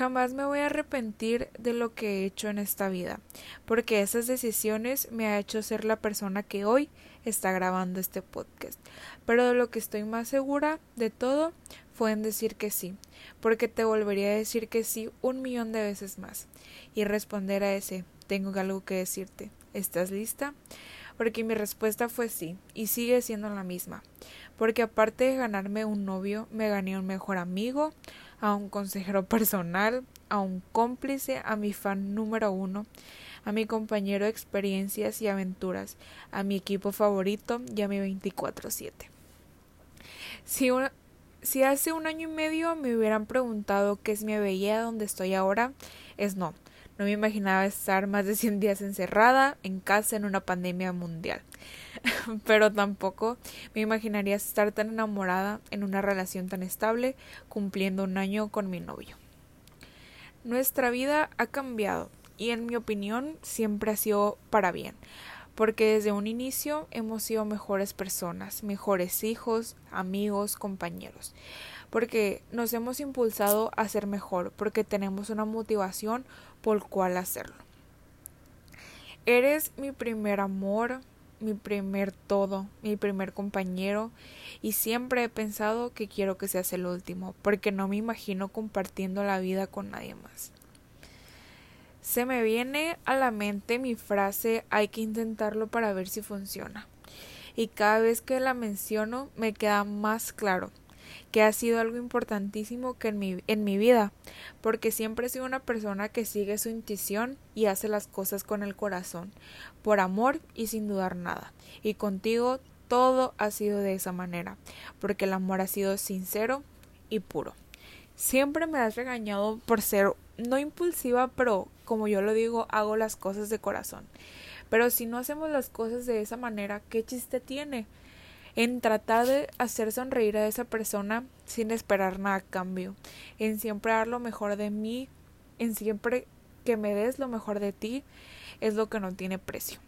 Jamás me voy a arrepentir de lo que he hecho en esta vida, porque esas decisiones me ha hecho ser la persona que hoy está grabando este podcast. Pero de lo que estoy más segura de todo fue en decir que sí, porque te volvería a decir que sí un millón de veces más y responder a ese tengo algo que decirte. ¿Estás lista? Porque mi respuesta fue sí, y sigue siendo la misma. Porque aparte de ganarme un novio, me gané un mejor amigo, a un consejero personal, a un cómplice, a mi fan número uno, a mi compañero de experiencias y aventuras, a mi equipo favorito y a mi 24-7. Si, si hace un año y medio me hubieran preguntado qué es mi veía donde estoy ahora, es no. No me imaginaba estar más de 100 días encerrada en casa en una pandemia mundial. Pero tampoco me imaginaría estar tan enamorada en una relación tan estable cumpliendo un año con mi novio. Nuestra vida ha cambiado y en mi opinión siempre ha sido para bien, porque desde un inicio hemos sido mejores personas, mejores hijos, amigos, compañeros porque nos hemos impulsado a ser mejor, porque tenemos una motivación por cual hacerlo. Eres mi primer amor, mi primer todo, mi primer compañero y siempre he pensado que quiero que seas el último, porque no me imagino compartiendo la vida con nadie más. Se me viene a la mente mi frase hay que intentarlo para ver si funciona. Y cada vez que la menciono me queda más claro que ha sido algo importantísimo que en mi, en mi vida, porque siempre he sido una persona que sigue su intuición y hace las cosas con el corazón, por amor y sin dudar nada. Y contigo todo ha sido de esa manera, porque el amor ha sido sincero y puro. Siempre me has regañado por ser no impulsiva, pero como yo lo digo, hago las cosas de corazón. Pero si no hacemos las cosas de esa manera, ¿qué chiste tiene? en tratar de hacer sonreír a esa persona sin esperar nada a cambio, en siempre dar lo mejor de mí, en siempre que me des lo mejor de ti, es lo que no tiene precio.